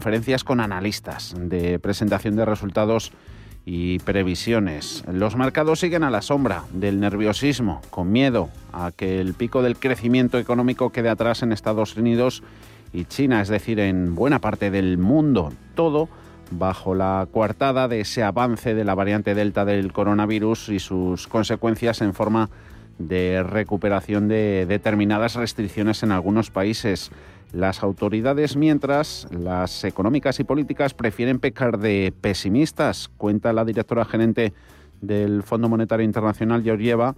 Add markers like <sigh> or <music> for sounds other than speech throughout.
conferencias con analistas, de presentación de resultados y previsiones. Los mercados siguen a la sombra del nerviosismo, con miedo a que el pico del crecimiento económico quede atrás en Estados Unidos y China, es decir, en buena parte del mundo. Todo bajo la coartada de ese avance de la variante Delta del coronavirus y sus consecuencias en forma de recuperación de determinadas restricciones en algunos países. Las autoridades, mientras, las económicas y políticas prefieren pecar de pesimistas, cuenta la directora gerente del Fondo Monetario Internacional, Georgieva,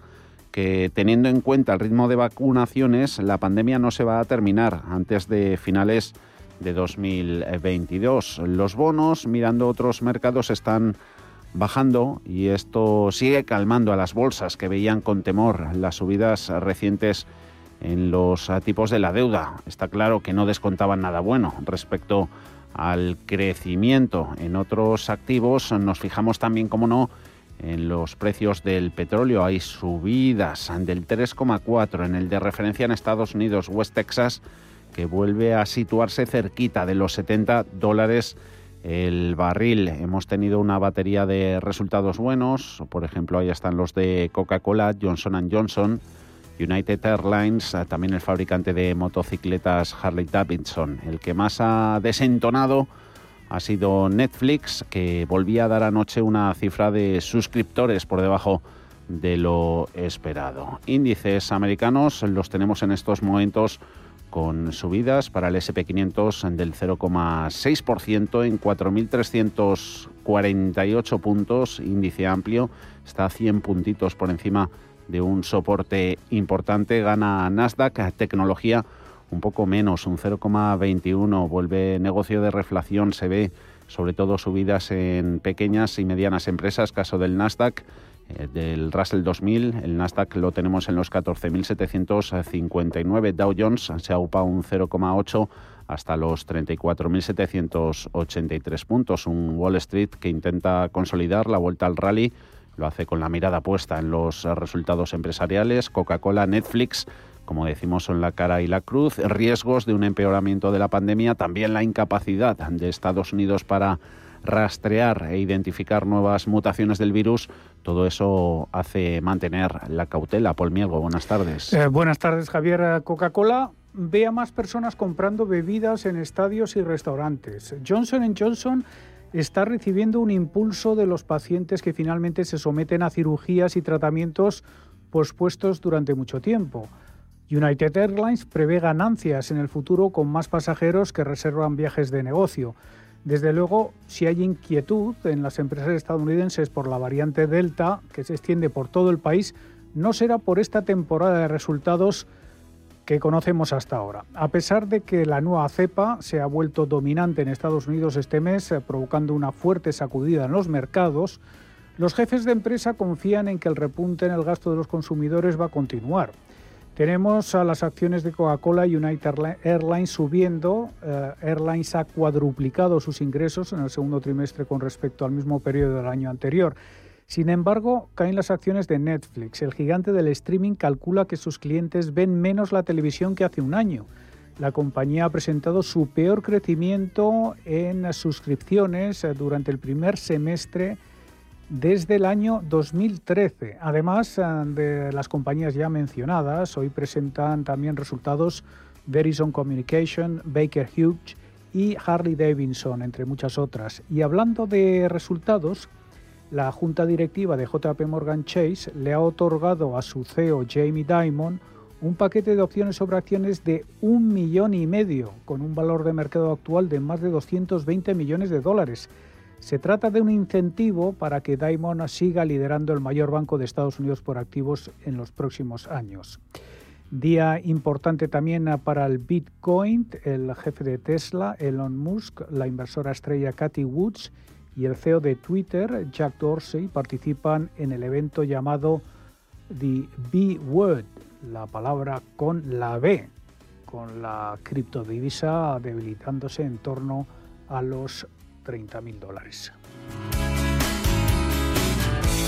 que teniendo en cuenta el ritmo de vacunaciones, la pandemia no se va a terminar antes de finales de 2022. Los bonos, mirando otros mercados, están bajando y esto sigue calmando a las bolsas que veían con temor las subidas recientes en los tipos de la deuda. Está claro que no descontaban nada bueno respecto al crecimiento en otros activos. Nos fijamos también, como no, en los precios del petróleo. Hay subidas del 3,4 en el de referencia en Estados Unidos, West Texas, que vuelve a situarse cerquita de los 70 dólares el barril. Hemos tenido una batería de resultados buenos. Por ejemplo, ahí están los de Coca-Cola, Johnson Johnson United Airlines, eh, también el fabricante de motocicletas Harley Davidson. El que más ha desentonado ha sido Netflix, que volvía a dar anoche una cifra de suscriptores por debajo de lo esperado. Índices americanos los tenemos en estos momentos con subidas para el SP500 del 0,6% en 4.348 puntos, índice amplio, está a 100 puntitos por encima de un soporte importante. Gana Nasdaq, tecnología un poco menos, un 0,21. Vuelve negocio de reflación, se ve sobre todo subidas en pequeñas y medianas empresas, caso del Nasdaq. Eh, del Russell 2000, el Nasdaq lo tenemos en los 14.759, Dow Jones se aupa un 0,8 hasta los 34.783 puntos, un Wall Street que intenta consolidar la vuelta al rally lo hace con la mirada puesta en los resultados empresariales. Coca-Cola, Netflix, como decimos, son la cara y la cruz. Riesgos de un empeoramiento de la pandemia, también la incapacidad de Estados Unidos para rastrear e identificar nuevas mutaciones del virus, todo eso hace mantener la cautela. Paul Mielgo, buenas tardes. Eh, buenas tardes, Javier. Coca-Cola ve a más personas comprando bebidas en estadios y restaurantes. Johnson Johnson está recibiendo un impulso de los pacientes que finalmente se someten a cirugías y tratamientos pospuestos durante mucho tiempo. United Airlines prevé ganancias en el futuro con más pasajeros que reservan viajes de negocio. Desde luego, si hay inquietud en las empresas estadounidenses por la variante Delta, que se extiende por todo el país, no será por esta temporada de resultados que conocemos hasta ahora. A pesar de que la nueva cepa se ha vuelto dominante en Estados Unidos este mes, eh, provocando una fuerte sacudida en los mercados, los jefes de empresa confían en que el repunte en el gasto de los consumidores va a continuar. Tenemos a las acciones de Coca-Cola y United Airlines subiendo. Eh, Airlines ha cuadruplicado sus ingresos en el segundo trimestre con respecto al mismo periodo del año anterior. Sin embargo, caen las acciones de Netflix. El gigante del streaming calcula que sus clientes ven menos la televisión que hace un año. La compañía ha presentado su peor crecimiento en suscripciones eh, durante el primer semestre desde el año 2013. Además eh, de las compañías ya mencionadas, hoy presentan también resultados Verizon Communication, Baker Hughes y Harley Davidson, entre muchas otras. Y hablando de resultados, la junta directiva de JP Morgan Chase le ha otorgado a su CEO Jamie Dimon un paquete de opciones sobre acciones de un millón y medio, con un valor de mercado actual de más de 220 millones de dólares. Se trata de un incentivo para que Diamond siga liderando el mayor banco de Estados Unidos por activos en los próximos años. Día importante también para el Bitcoin, el jefe de Tesla, Elon Musk, la inversora estrella Cathy Woods y el CEO de Twitter, Jack Dorsey, participan en el evento llamado The B Word, la palabra con la B, con la criptodivisa debilitándose en torno a los 30 mil dólares.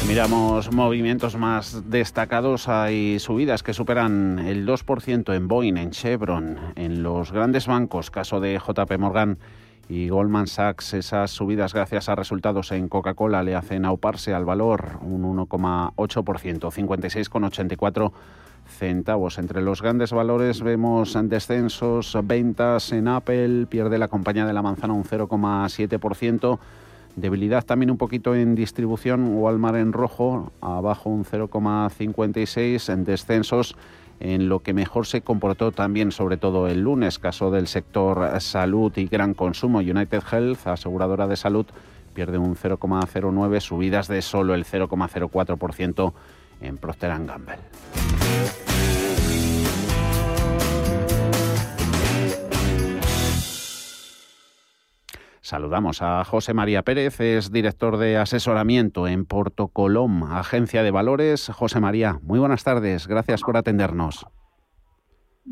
Miramos movimientos más destacados. Hay subidas que superan el 2% en Boeing, en Chevron, en los grandes bancos, caso de JP Morgan y Goldman Sachs. Esas subidas gracias a resultados en Coca-Cola le hacen auparse al valor un 1,8%, 56,84 centavos. Entre los grandes valores vemos descensos, ventas en Apple, pierde la compañía de la manzana un 0,7%. Debilidad también un poquito en distribución, Walmart en rojo, abajo un 0,56 en descensos en lo que mejor se comportó también, sobre todo el lunes, caso del sector salud y gran consumo. United Health, aseguradora de salud, pierde un 0,09, subidas de solo el 0,04% en Procter Gamble. Saludamos a José María Pérez, es director de asesoramiento en Portocolom, agencia de valores. José María, muy buenas tardes, gracias por atendernos.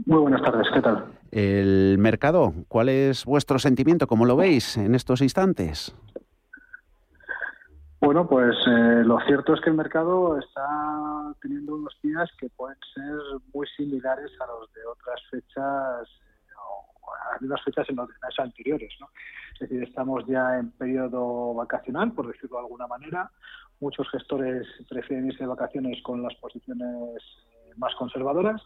Muy buenas tardes, ¿qué tal? El mercado, ¿cuál es vuestro sentimiento? ¿Cómo lo veis en estos instantes? Bueno, pues eh, lo cierto es que el mercado está teniendo unos días que pueden ser muy similares a los de otras fechas a las fechas en los años anteriores. ¿no? Es decir, estamos ya en periodo vacacional, por decirlo de alguna manera. Muchos gestores prefieren irse de vacaciones con las posiciones eh, más conservadoras.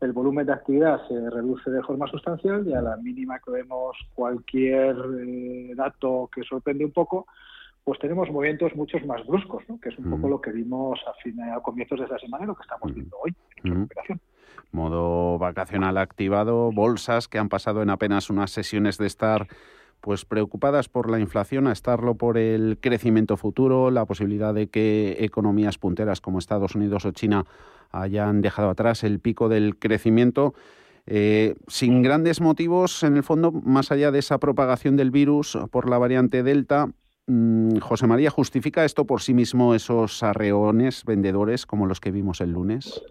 El volumen de actividad se reduce de forma sustancial y a la mínima que vemos cualquier eh, dato que sorprende un poco, pues tenemos movimientos muchos más bruscos, ¿no? que es un poco lo que vimos a, fin, a comienzos de esta semana y lo que estamos viendo hoy en la operación modo vacacional activado, bolsas que han pasado en apenas unas sesiones de estar pues preocupadas por la inflación a estarlo por el crecimiento futuro, la posibilidad de que economías punteras como Estados Unidos o China hayan dejado atrás el pico del crecimiento. Eh, sin grandes motivos, en el fondo, más allá de esa propagación del virus por la variante Delta, mm, José María, ¿justifica esto por sí mismo esos arreones vendedores como los que vimos el lunes?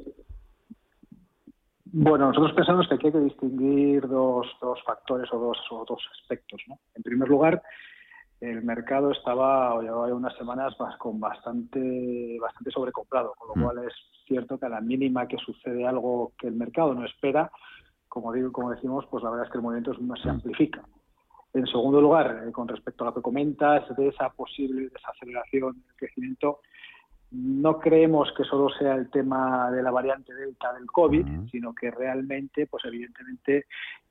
Bueno, nosotros pensamos que aquí hay que distinguir dos, dos factores o dos, o dos aspectos. ¿no? En primer lugar, el mercado estaba, llevaba unas semanas más con bastante, bastante sobrecomprado, con lo mm. cual es cierto que a la mínima que sucede algo que el mercado no espera, como digo, como decimos, pues la verdad es que el movimiento se mm. amplifica. En segundo lugar, eh, con respecto a lo que comentas de esa posible desaceleración del crecimiento, no creemos que solo sea el tema de la variante Delta del COVID, sino que realmente, pues evidentemente,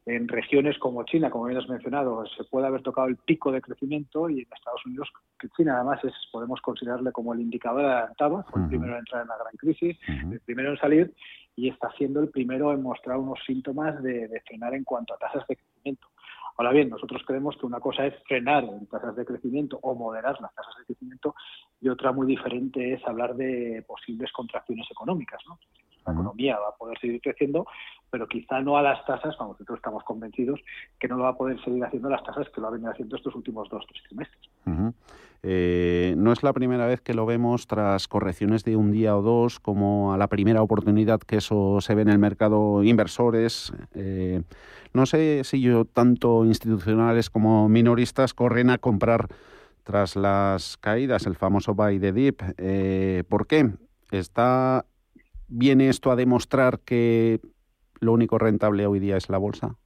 en regiones como China, como bien has mencionado, se puede haber tocado el pico de crecimiento y en Estados Unidos, que China además es, podemos considerarle como el indicador adelantado, fue el primero en entrar en la gran crisis, el primero en salir y está siendo el primero en mostrar unos síntomas de, de frenar en cuanto a tasas de crecimiento. Ahora bien, nosotros creemos que una cosa es frenar en tasas de crecimiento o moderar las tasas de crecimiento y otra muy diferente es hablar de posibles contracciones económicas. ¿no? La economía va a poder seguir creciendo, pero quizá no a las tasas, nosotros estamos convencidos que no lo va a poder seguir haciendo las tasas que lo ha venido haciendo estos últimos dos, tres trimestres. Eh, no es la primera vez que lo vemos tras correcciones de un día o dos, como a la primera oportunidad que eso se ve en el mercado inversores. Eh, no sé si yo, tanto institucionales como minoristas, corren a comprar tras las caídas, el famoso buy the dip. Eh, ¿Por qué? ¿Está, ¿Viene esto a demostrar que lo único rentable hoy día es la bolsa?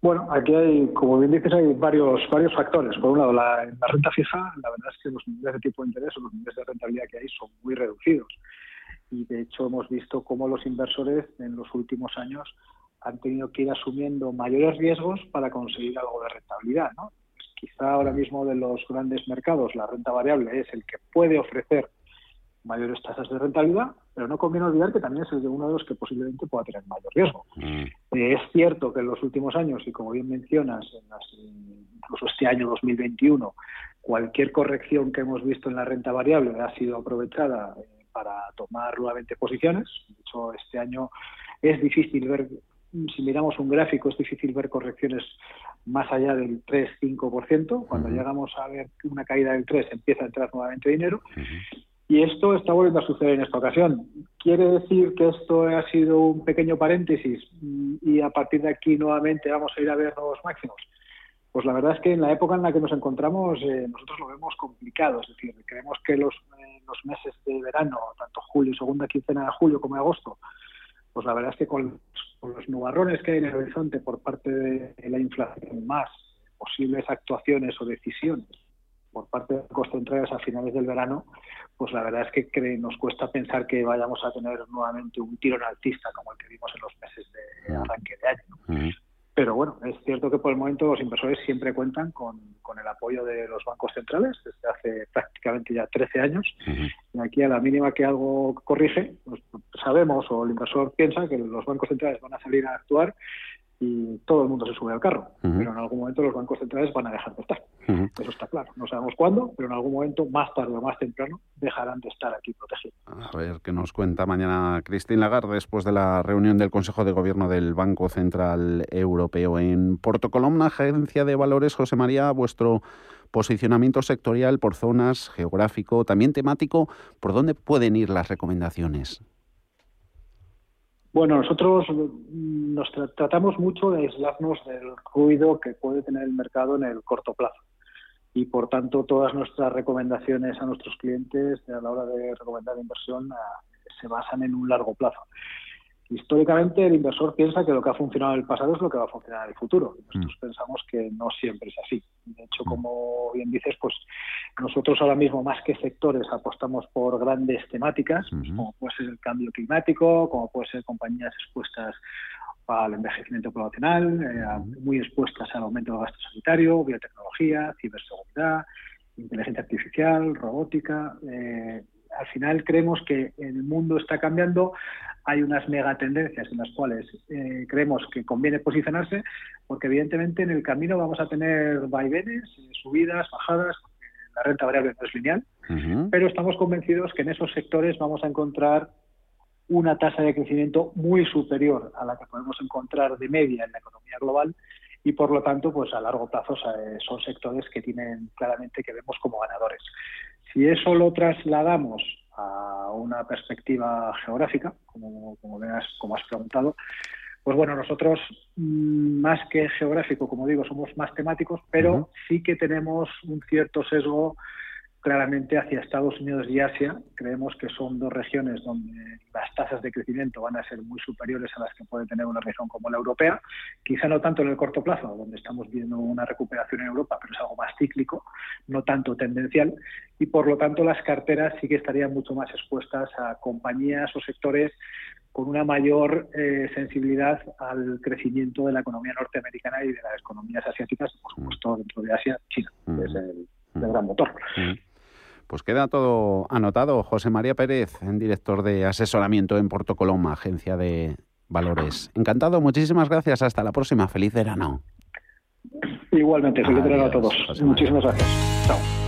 Bueno, aquí hay, como bien dices, hay varios varios factores. Por un lado, la, la renta fija, la verdad es que los niveles de tipo de interés o los niveles de rentabilidad que hay son muy reducidos. Y de hecho hemos visto cómo los inversores en los últimos años han tenido que ir asumiendo mayores riesgos para conseguir algo de rentabilidad. ¿no? Quizá ahora mismo de los grandes mercados la renta variable es el que puede ofrecer mayores tasas de rentabilidad, pero no conviene olvidar que también es el de uno de los que posiblemente pueda tener mayor riesgo. Mm. Eh, es cierto que en los últimos años, y como bien mencionas, incluso este año 2021, cualquier corrección que hemos visto en la renta variable ha sido aprovechada eh, para tomar nuevamente posiciones. De hecho, este año es difícil ver, si miramos un gráfico, es difícil ver correcciones más allá del 3-5%. Cuando llegamos a ver una caída del 3, empieza a entrar nuevamente dinero. Y esto está volviendo a suceder en esta ocasión. ¿Quiere decir que esto ha sido un pequeño paréntesis y a partir de aquí nuevamente vamos a ir a ver nuevos máximos? Pues la verdad es que en la época en la que nos encontramos eh, nosotros lo vemos complicado. Es decir, creemos que los, eh, los meses de verano, tanto julio, segunda quincena de julio como de agosto, pues la verdad es que con, los nubarrones que hay en el horizonte por parte de la inflación más posibles actuaciones o decisiones por parte de los centrales a finales del verano, pues la verdad es que nos cuesta pensar que vayamos a tener nuevamente un tirón altista como el que vimos en los meses de arranque de año. Pero bueno, es cierto que por el momento los inversores siempre cuentan con, el apoyo de los bancos centrales desde hace prácticamente ya 13 años. Y aquí a la mínima que algo corrige, pues sabemos o el inversor piensa que los bancos centrales van a salir a actuar y todo el mundo se sube al carro. Pero en algún momento los bancos centrales van a dejar de estar. Eso está claro. No sabemos cuándo, pero en algún momento, más tarde o más temprano, dejarán de estar aquí protegidos. A ver qué nos cuenta mañana Christine Lagarde después de la reunión del Consejo de Gobierno del Banco Central Europeo en Porto Colomna, agencia de valores. José María, vuestro posicionamiento sectorial por zonas, geográfico, también temático, ¿por dónde pueden ir las recomendaciones? Bueno, nosotros nos tratamos mucho de aislarnos del ruido que puede tener el mercado en el corto plazo. Y por tanto, todas nuestras recomendaciones a nuestros clientes a la hora de recomendar inversión ah, se basan en un largo plazo históricamente el inversor piensa que lo que ha funcionado en el pasado es lo que va a funcionar en el futuro. Nosotros mm. pensamos que no siempre es así. De hecho, mm. como bien dices, pues nosotros ahora mismo más que sectores apostamos por grandes temáticas, pues, como puede ser el cambio climático, como puede ser compañías expuestas al envejecimiento poblacional, eh, muy expuestas al aumento del gasto sanitario, biotecnología, ciberseguridad, inteligencia artificial, robótica. Eh, al final creemos que el mundo está cambiando, hay unas megatendencias en las cuales eh, creemos que conviene posicionarse, porque evidentemente en el camino vamos a tener vaivenes, subidas, bajadas, la renta variable no es lineal, pero estamos convencidos que en esos sectores vamos a encontrar una tasa de crecimiento muy superior a la que podemos encontrar de media en la economía global y por lo tanto pues a largo plazo son sectores que tienen claramente que vemos como ganadores. Si eso lo trasladamos a una perspectiva geográfica, como, como, como has preguntado, pues bueno, nosotros mm, más que geográfico, como digo, somos más temáticos, pero sí que tenemos un cierto sesgo claramente hacia Estados Unidos y Asia. Creemos que son dos regiones donde las tasas de crecimiento van a ser muy superiores a las que puede tener una región como la europea. Quizá no tanto en el corto plazo, donde estamos viendo una recuperación en Europa, pero es algo más cíclico, no tanto tendencial. Y por lo tanto las carteras sí que estarían mucho más expuestas a compañías o sectores con una mayor eh, sensibilidad al crecimiento de la economía norteamericana y de las economías asiáticas, por supuesto dentro de Asia, China, que es el, gran motor. Pues queda todo anotado. José María Pérez, director de asesoramiento en Porto Coloma, agencia de valores. Encantado, muchísimas gracias. Hasta la próxima. Feliz verano. Igualmente, feliz verano a todos. Muchísimas gracias. Chao.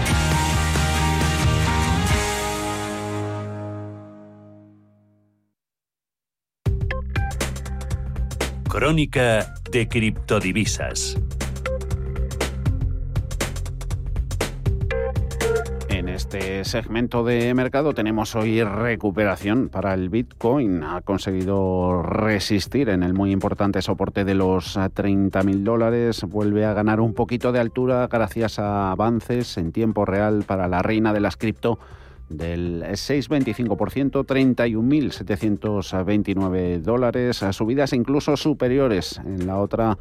Crónica de criptodivisas. En este segmento de mercado tenemos hoy recuperación para el Bitcoin. Ha conseguido resistir en el muy importante soporte de los 30.000 dólares. Vuelve a ganar un poquito de altura gracias a avances en tiempo real para la reina de las cripto del 6,25%, 31.729 dólares, subidas incluso superiores en la otra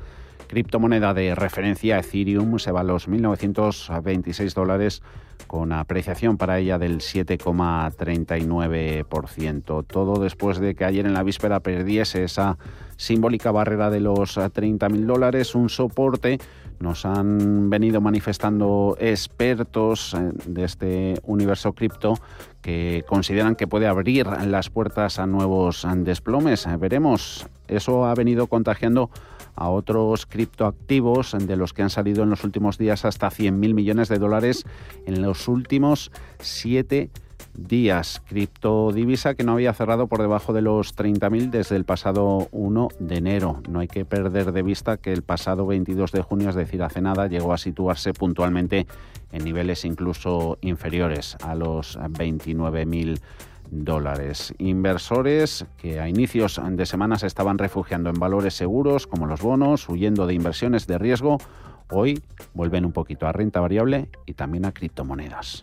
criptomoneda de referencia, Ethereum, se va a los 1.926 dólares con apreciación para ella del 7,39%. Todo después de que ayer en la víspera perdiese esa simbólica barrera de los 30.000 dólares, un soporte nos han venido manifestando expertos eh, de este universo cripto que consideran que puede abrir las puertas a nuevos desplomes. Veremos, eso ha venido contagiando a otros criptoactivos de los que han salido en los últimos días hasta 100.000 millones de dólares en los últimos siete días. Criptodivisa que no había cerrado por debajo de los 30.000 desde el pasado 1 de enero. No hay que perder de vista que el pasado 22 de junio, es decir, hace nada, llegó a situarse puntualmente en niveles incluso inferiores a los 29.000 dólares. Inversores que a inicios de semana se estaban refugiando en valores seguros como los bonos, huyendo de inversiones de riesgo, hoy vuelven un poquito a renta variable y también a criptomonedas.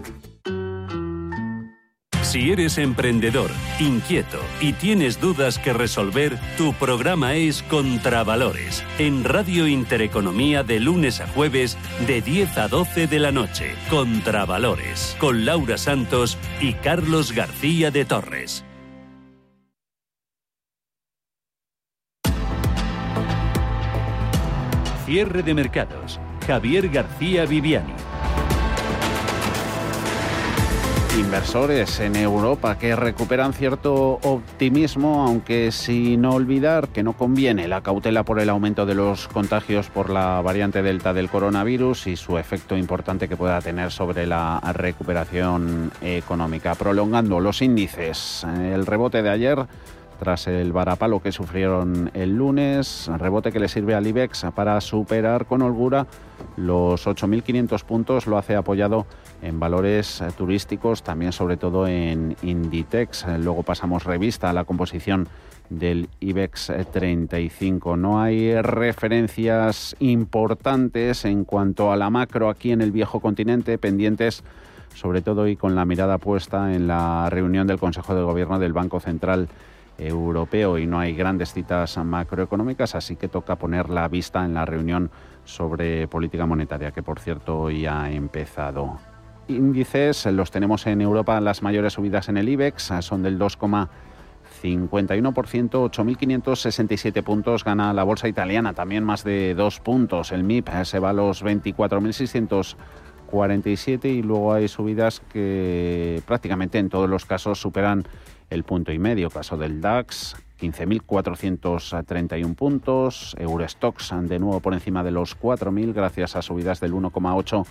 Si eres emprendedor, inquieto y tienes dudas que resolver, tu programa es Contravalores, en Radio Intereconomía de lunes a jueves de 10 a 12 de la noche. Contravalores, con Laura Santos y Carlos García de Torres. Cierre de mercados. Javier García Viviani. Inversores en Europa que recuperan cierto optimismo, aunque sin olvidar que no conviene la cautela por el aumento de los contagios por la variante Delta del coronavirus y su efecto importante que pueda tener sobre la recuperación económica. Prolongando los índices, el rebote de ayer tras el varapalo que sufrieron el lunes, rebote que le sirve al IBEX para superar con holgura los 8.500 puntos, lo hace apoyado en valores turísticos, también sobre todo en Inditex. Luego pasamos revista a la composición del IBEX 35. No hay referencias importantes en cuanto a la macro aquí en el viejo continente, pendientes sobre todo y con la mirada puesta en la reunión del Consejo de Gobierno del Banco Central europeo y no hay grandes citas macroeconómicas, así que toca poner la vista en la reunión sobre política monetaria, que por cierto ya ha empezado. Índices los tenemos en Europa, las mayores subidas en el IBEX son del 2,51%, 8.567 puntos gana la bolsa italiana, también más de dos puntos. El MIP se va a los 24.647 y luego hay subidas que prácticamente en todos los casos superan el punto y medio. Caso del DAX, 15.431 puntos. Eurostox de nuevo por encima de los 4.000 gracias a subidas del 1,8.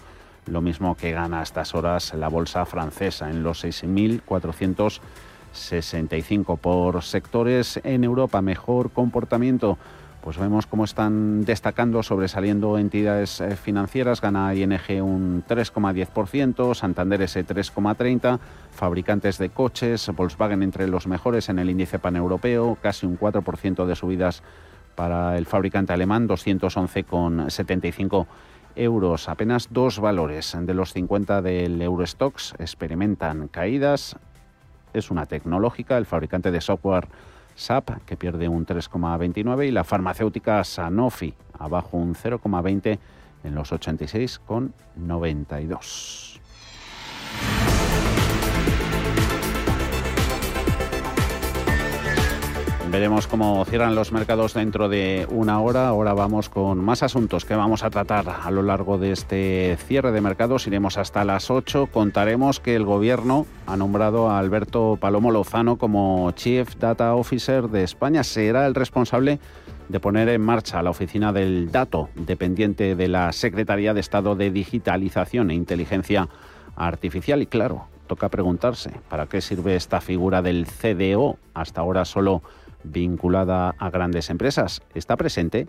Lo mismo que gana a estas horas la bolsa francesa en los 6.465 por sectores. En Europa mejor comportamiento pues vemos cómo están destacando, sobresaliendo entidades eh, financieras. Gana ING un 3,10%, Santander ese 3,30%, fabricantes de coches, Volkswagen entre los mejores en el índice paneuropeo, casi un 4% de subidas para el fabricante alemán, 211,75 euros. Apenas dos valores de los 50 del Eurostox experimentan caídas. Es una tecnológica, el fabricante de software SAP, que pierde un 3,29, y la farmacéutica Sanofi, abajo un 0,20 en los 86,92. Veremos cómo cierran los mercados dentro de una hora. Ahora vamos con más asuntos que vamos a tratar a lo largo de este cierre de mercados. Iremos hasta las 8. Contaremos que el Gobierno ha nombrado a Alberto Palomo Lozano como Chief Data Officer de España. Será el responsable de poner en marcha la oficina del dato, dependiente de la Secretaría de Estado de Digitalización e Inteligencia Artificial. Y claro, toca preguntarse, ¿para qué sirve esta figura del CDO? Hasta ahora solo vinculada a grandes empresas. ¿Está presente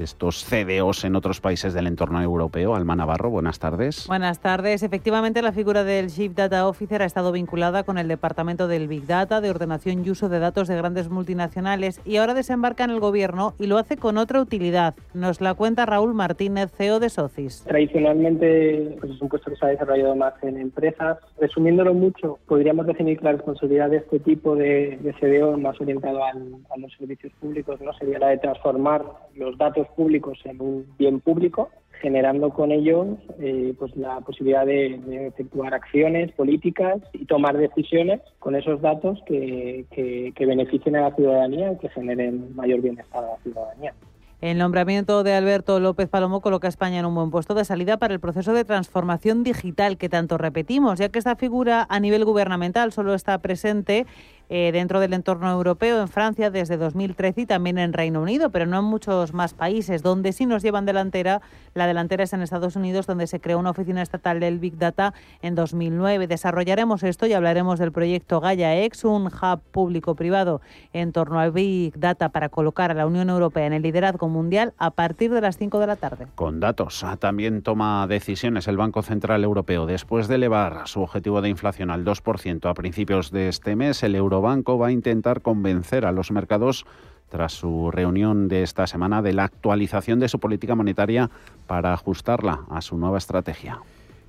estos CDOs en otros países del entorno europeo. Alma Navarro, buenas tardes. Buenas tardes. Efectivamente, la figura del Chief Data Officer ha estado vinculada con el Departamento del Big Data, de ordenación y uso de datos de grandes multinacionales, y ahora desembarca en el Gobierno y lo hace con otra utilidad. Nos la cuenta Raúl Martínez, CEO de Socis. Tradicionalmente pues es un puesto que se ha desarrollado más en empresas. Resumiéndolo mucho, podríamos definir que la responsabilidad de este tipo de, de CDO más orientado a los servicios públicos no sería la de transformar los datos públicos en un bien público, generando con ello eh, pues la posibilidad de, efectuar acciones políticas y tomar decisiones con esos datos que, que beneficien a la ciudadanía y que generen mayor bienestar a la ciudadanía. El nombramiento de Alberto López Palomo coloca a España en un buen puesto de salida para el proceso de transformación digital que tanto repetimos, ya que esta figura a nivel gubernamental solo está presente eh, dentro del entorno europeo, en Francia desde 2013 y también en Reino Unido, pero no en muchos más países. Donde sí nos llevan delantera, la delantera es en Estados Unidos, donde se creó una oficina estatal del Big Data en 2009. Desarrollaremos esto y hablaremos del proyecto Gaia X, un hub público-privado en torno al Big Data para colocar a la Unión Europea en el liderazgo mundial a partir de las 5 de la tarde. Con datos, ah, también toma decisiones el Banco Central Europeo. Después de elevar su objetivo de inflación al 2% a principios de este mes, el euro Banco va a intentar convencer a los mercados tras su reunión de esta semana de la actualización de su política monetaria para ajustarla a su nueva estrategia.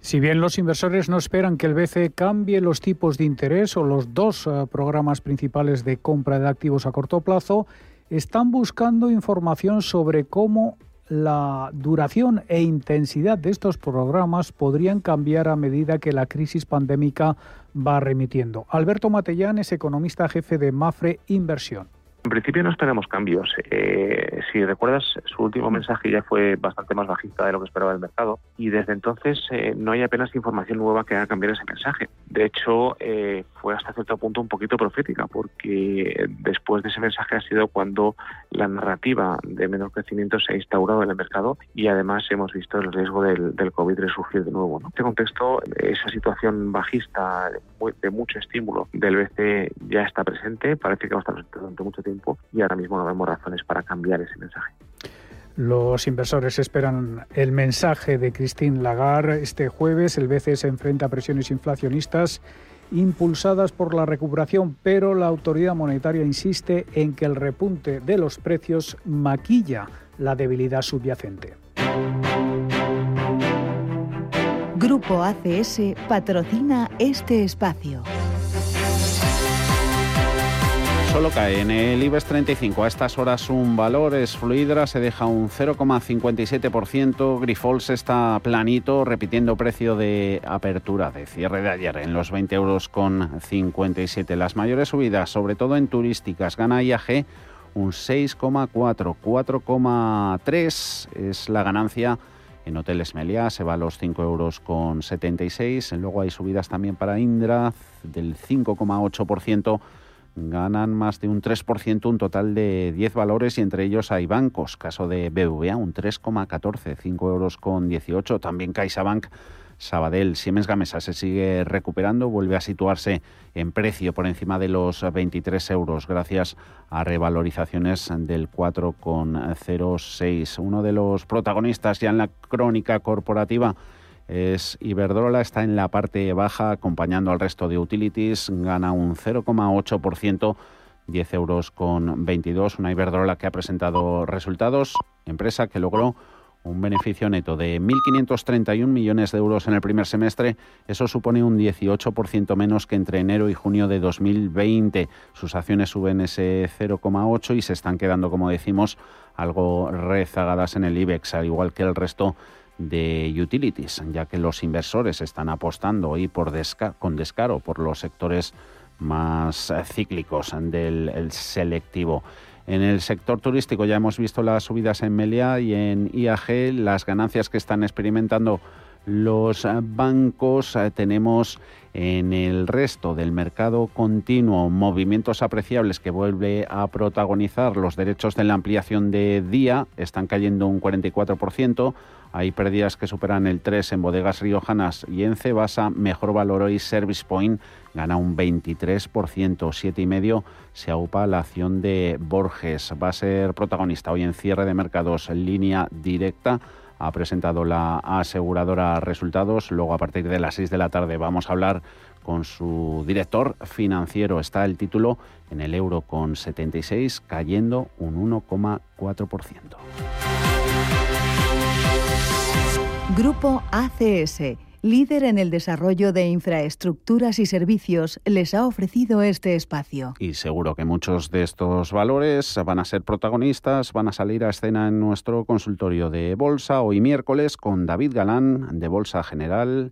Si bien los inversores no esperan que el BCE cambie los tipos de interés o los dos eh, programas principales de compra de activos a corto plazo, están buscando información sobre cómo la duración e intensidad de estos programas podrían cambiar a medida que la crisis pandémica va remitiendo. Alberto Matellán es economista jefe de Mafre Inversión. Principio no esperamos cambios. Eh, si recuerdas, su último mensaje ya fue bastante más bajista de lo que esperaba el mercado y desde entonces eh, no hay apenas información nueva que haga cambiar ese mensaje. De hecho, eh, fue hasta cierto punto un poquito profética porque después de ese mensaje ha sido cuando la narrativa de menor crecimiento se ha instaurado en el mercado y además hemos visto el riesgo del, del COVID resurgir de nuevo. En este contexto, esa situación bajista de mucho estímulo del BCE ya está presente, parece que va a estar durante mucho tiempo y ahora mismo no vemos razones para cambiar ese mensaje. Los inversores esperan el mensaje de Christine Lagarde. Este jueves el BCE se enfrenta a presiones inflacionistas impulsadas por la recuperación, pero la autoridad monetaria insiste en que el repunte de los precios maquilla la debilidad subyacente. Grupo ACS patrocina este espacio. Solo cae en el IBEX 35 a estas horas un valor, es Fluidra, se deja un 0,57%, Grifols está planito, repitiendo precio de apertura de cierre de ayer en los 20 euros con 57. Las mayores subidas, sobre todo en turísticas, gana IAG un 6,4, 4,3 es la ganancia en Hoteles Meliá, se va a los 5 euros con 76. Luego hay subidas también para Indra del 5,8% ganan más de un 3%, un total de 10 valores y entre ellos hay bancos, caso de BBVA, un 3,14, 5 euros con 18, también CaixaBank, Sabadell, Siemens Gamesa se sigue recuperando, vuelve a situarse en precio por encima de los 23 euros gracias a revalorizaciones del 4,06. Uno de los protagonistas ya en la crónica corporativa es Iberdrola, está en la parte baja acompañando al resto de utilities, gana un 0,8%. 10 euros con 22, una Iberdrola que ha presentado resultados, empresa que logró un beneficio neto de 1.531 millones de euros en el primer semestre. Eso supone un 18% menos que entre enero y junio de 2020. Sus acciones suben ese 0,8 y se están quedando, como decimos, algo rezagadas en el IBEX, al igual que el resto utilities, ya que los inversores están apostando hoy por con descaro por los sectores más eh, cíclicos del selectivo. En el sector turístico ya hemos visto las subidas en Melia y en IAG, las ganancias que están experimentando los bancos. Eh, tenemos en el resto del mercado continuo movimientos apreciables que vuelve a protagonizar los derechos de la ampliación de día, están cayendo un 44%. Hay pérdidas que superan el 3 en bodegas riojanas y en Cebasa. Mejor valor hoy Service Point gana un 23%, 7,5% se aupa la acción de Borges. Va a ser protagonista hoy en cierre de mercados en línea directa ha presentado la aseguradora resultados. Luego, a partir de las 6 de la tarde, vamos a hablar con su director financiero. Está el título en el euro con 76, cayendo un 1,4%. Grupo ACS líder en el desarrollo de infraestructuras y servicios, les ha ofrecido este espacio. Y seguro que muchos de estos valores van a ser protagonistas, van a salir a escena en nuestro consultorio de bolsa hoy miércoles con David Galán de Bolsa General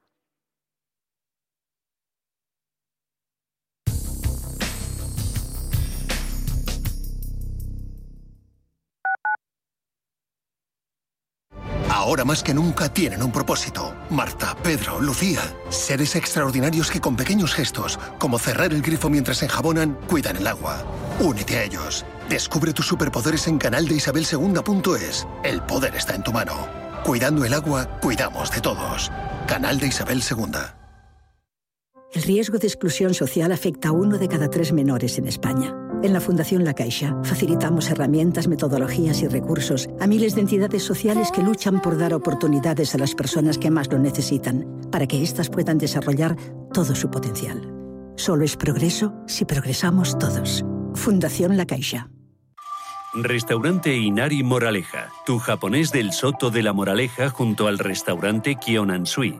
Ahora más que nunca tienen un propósito. Marta, Pedro, Lucía. Seres extraordinarios que con pequeños gestos, como cerrar el grifo mientras enjabonan, cuidan el agua. Únete a ellos. Descubre tus superpoderes en canal de Isabel El poder está en tu mano. Cuidando el agua, cuidamos de todos. Canal de Isabel II. El riesgo de exclusión social afecta a uno de cada tres menores en España. En la Fundación La Caixa facilitamos herramientas, metodologías y recursos a miles de entidades sociales que luchan por dar oportunidades a las personas que más lo necesitan, para que éstas puedan desarrollar todo su potencial. Solo es progreso si progresamos todos. Fundación La Caixa. Restaurante Inari Moraleja, tu japonés del Soto de la Moraleja junto al restaurante Kionansui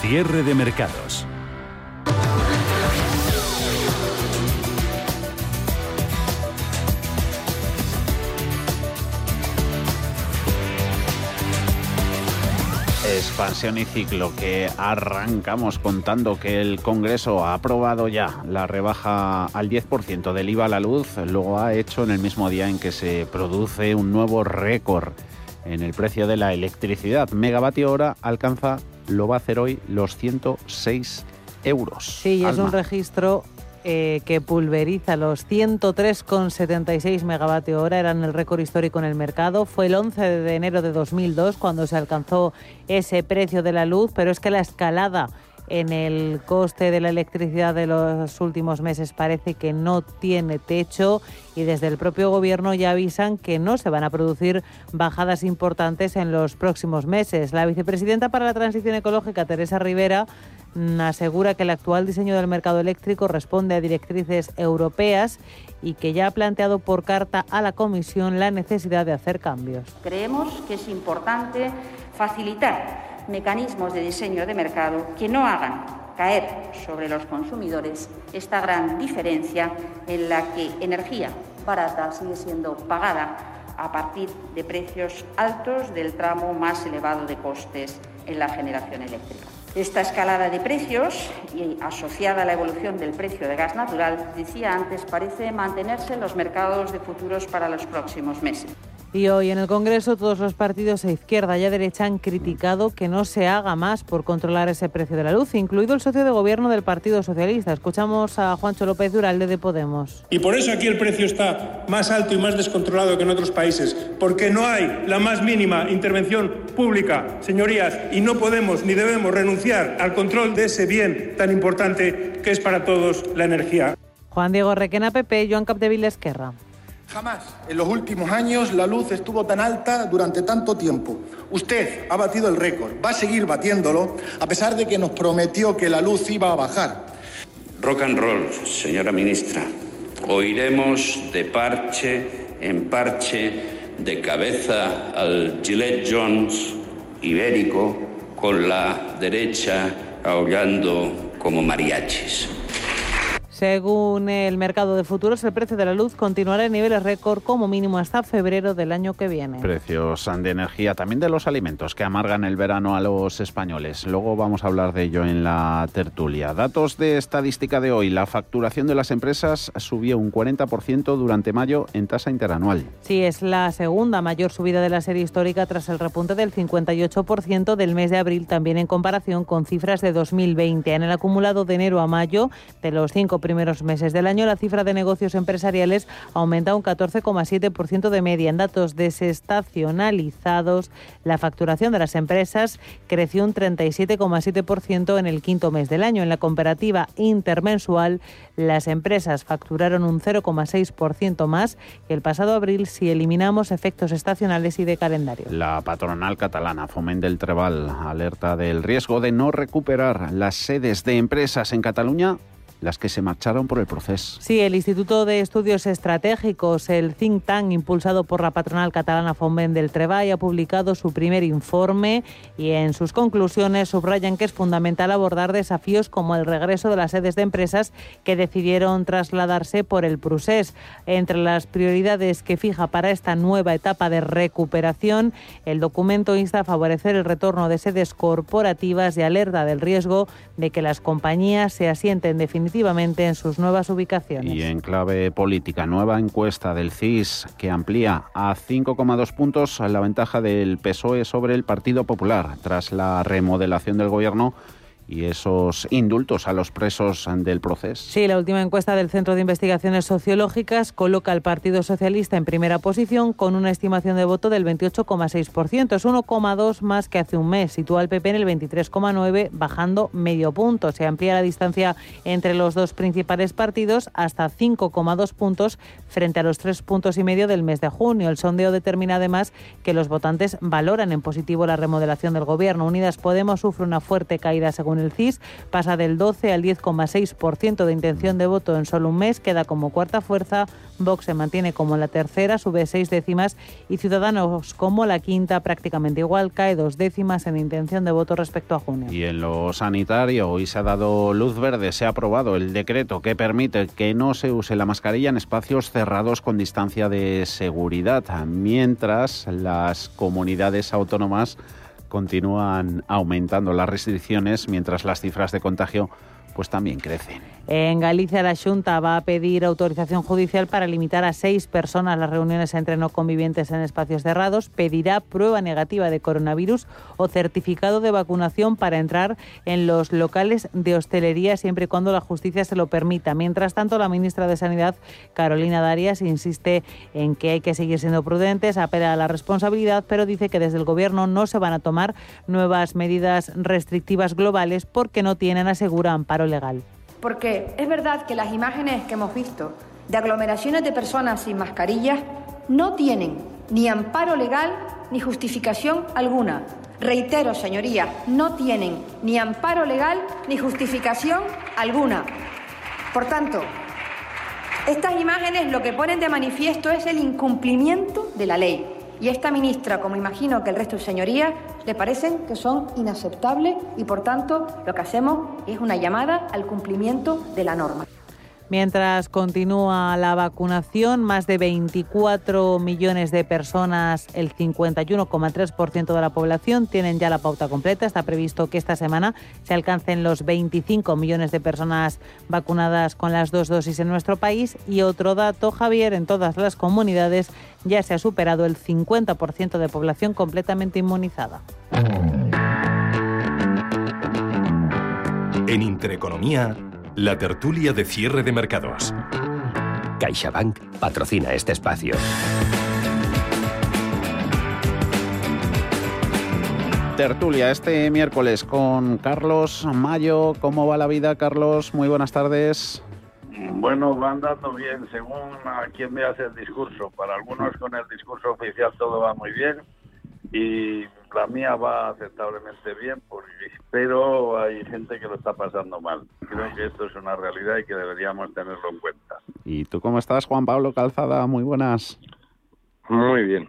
Cierre de mercados. Expansión y ciclo que arrancamos contando que el Congreso ha aprobado ya la rebaja al 10% del IVA a la luz, luego ha hecho en el mismo día en que se produce un nuevo récord en el precio de la electricidad. Megavatio hora alcanza lo va a hacer hoy los 106 euros. Sí, es un registro eh, que pulveriza los 103,76 megavatio hora, eran el récord histórico en el mercado. Fue el 11 de enero de 2002 cuando se alcanzó ese precio de la luz, pero es que la escalada en el coste de la electricidad de los últimos meses parece que no tiene techo y desde el propio gobierno ya avisan que no se van a producir bajadas importantes en los próximos meses. La vicepresidenta para la transición ecológica, Teresa Rivera, mm, asegura que el actual diseño del mercado eléctrico responde a directrices europeas y que ya ha planteado por carta a la Comisión la necesidad de hacer cambios. Creemos que es importante facilitar mecanismos de diseño de mercado que no hagan caer sobre los consumidores esta gran diferencia en la que energía barata sigue siendo pagada a partir de precios altos del tramo más elevado de costes en la generación eléctrica. Esta escalada de precios y asociada a la evolución del precio de gas natural, decía antes, parece mantenerse en los mercados de futuros para los próximos meses. Y hoy en el Congreso todos los partidos a izquierda y a derecha han criticado que no se haga más por controlar ese precio de la luz, incluido el socio de gobierno del Partido Socialista. Escuchamos a Juancho López Duralde de Podemos. Y por eso aquí el precio está más alto y más descontrolado que en otros países, porque no hay la más mínima intervención pública, señorías, y no podemos ni debemos renunciar al control de ese bien tan importante que es para todos la energía. Juan Diego Requena, PP, Joan Capdeville Esquerra. Jamás en los últimos años la luz estuvo tan alta durante tanto tiempo. Usted ha batido el récord, va a seguir batiéndolo, a pesar de que nos prometió que la luz iba a bajar. Rock and roll, señora ministra. Oiremos de parche en parche, de cabeza al Gillette Jones ibérico, con la derecha aullando como mariachis. Según el mercado de futuros, el precio de la luz continuará en niveles récord como mínimo hasta febrero del año que viene. Precios de energía, también de los alimentos que amargan el verano a los españoles. Luego vamos a hablar de ello en la tertulia. Datos de estadística de hoy. La facturación de las empresas subió un 40% durante mayo en tasa interanual. Sí, es la segunda mayor subida de la serie histórica tras el repunte del 58% del mes de abril, también en comparación con cifras de 2020. En el acumulado de enero a mayo, de los cinco primeros meses del año, la cifra de negocios empresariales aumenta un 14,7% de media. En datos desestacionalizados, la facturación de las empresas creció un 37,7% en el quinto mes del año. En la comparativa intermensual, las empresas facturaron un 0,6% más que el pasado abril si eliminamos efectos estacionales y de calendario. La patronal catalana Foment del Trebal alerta del riesgo de no recuperar las sedes de empresas en Cataluña las que se marcharon por el proceso. Sí, el Instituto de Estudios Estratégicos, el think tank impulsado por la patronal catalana Foment del Treball, ha publicado su primer informe y en sus conclusiones subrayan que es fundamental abordar desafíos como el regreso de las sedes de empresas que decidieron trasladarse por el procés. Entre las prioridades que fija para esta nueva etapa de recuperación, el documento insta a favorecer el retorno de sedes corporativas y alerta del riesgo de que las compañías se asienten definitivamente en sus nuevas ubicaciones. Y en clave política, nueva encuesta del CIS que amplía a 5,2 puntos la ventaja del PSOE sobre el Partido Popular tras la remodelación del gobierno y esos indultos a los presos del proceso. Sí, la última encuesta del Centro de Investigaciones Sociológicas coloca al Partido Socialista en primera posición con una estimación de voto del 28,6%. Es 1,2 más que hace un mes. Sitúa al PP en el 23,9, bajando medio punto. Se amplía la distancia entre los dos principales partidos hasta 5,2 puntos frente a los 3 puntos y medio del mes de junio. El sondeo determina además que los votantes valoran en positivo la remodelación del gobierno. Unidas Podemos sufre una fuerte caída según el CIS, pasa del 12 al 10,6% de intención de voto en solo un mes, queda como cuarta fuerza, Vox se mantiene como la tercera, sube seis décimas y Ciudadanos como la quinta, prácticamente igual, cae dos décimas en intención de voto respecto a junio. Y en lo sanitario, hoy se ha dado luz verde, se ha aprobado el decreto que permite que no se use la mascarilla en espacios cerrados con distancia de seguridad, mientras las comunidades autónomas continúan aumentando las restricciones mientras las cifras de contagio pues también crecen. En Galicia, la Junta va a pedir autorización judicial para limitar a seis personas las reuniones entre no convivientes en espacios cerrados. Pedirá prueba negativa de coronavirus o certificado de vacunación para entrar en los locales de hostelería siempre y cuando la justicia se lo permita. Mientras tanto, la ministra de Sanidad, Carolina Darias, insiste en que hay que seguir siendo prudentes, apela a la responsabilidad, pero dice que desde el Gobierno no se van a tomar nuevas medidas restrictivas globales porque no tienen, asegura, amparo legal. Porque es verdad que las imágenes que hemos visto de aglomeraciones de personas sin mascarillas no tienen ni amparo legal ni justificación alguna. Reitero, señoría, no tienen ni amparo legal ni justificación alguna. Por tanto, estas imágenes lo que ponen de manifiesto es el incumplimiento de la ley. Y esta ministra, como imagino que el resto de señorías, le parecen que son inaceptables y, por tanto, lo que hacemos es una llamada al cumplimiento de la norma. Mientras continúa la vacunación, más de 24 millones de personas, el 51,3% de la población, tienen ya la pauta completa. Está previsto que esta semana se alcancen los 25 millones de personas vacunadas con las dos dosis en nuestro país. Y otro dato, Javier, en todas las comunidades ya se ha superado el 50% de población completamente inmunizada. En Intereconomía, la tertulia de cierre de mercados. CaixaBank patrocina este espacio. Tertulia este miércoles con Carlos Mayo. ¿Cómo va la vida, Carlos? Muy buenas tardes. Bueno, va andando bien según a quien me hace el discurso. Para algunos con el discurso oficial todo va muy bien y la mía va aceptablemente bien, porque, pero hay gente que lo está pasando mal. Creo que esto es una realidad y que deberíamos tenerlo en cuenta. ¿Y tú cómo estás, Juan Pablo Calzada? Muy buenas. Muy bien.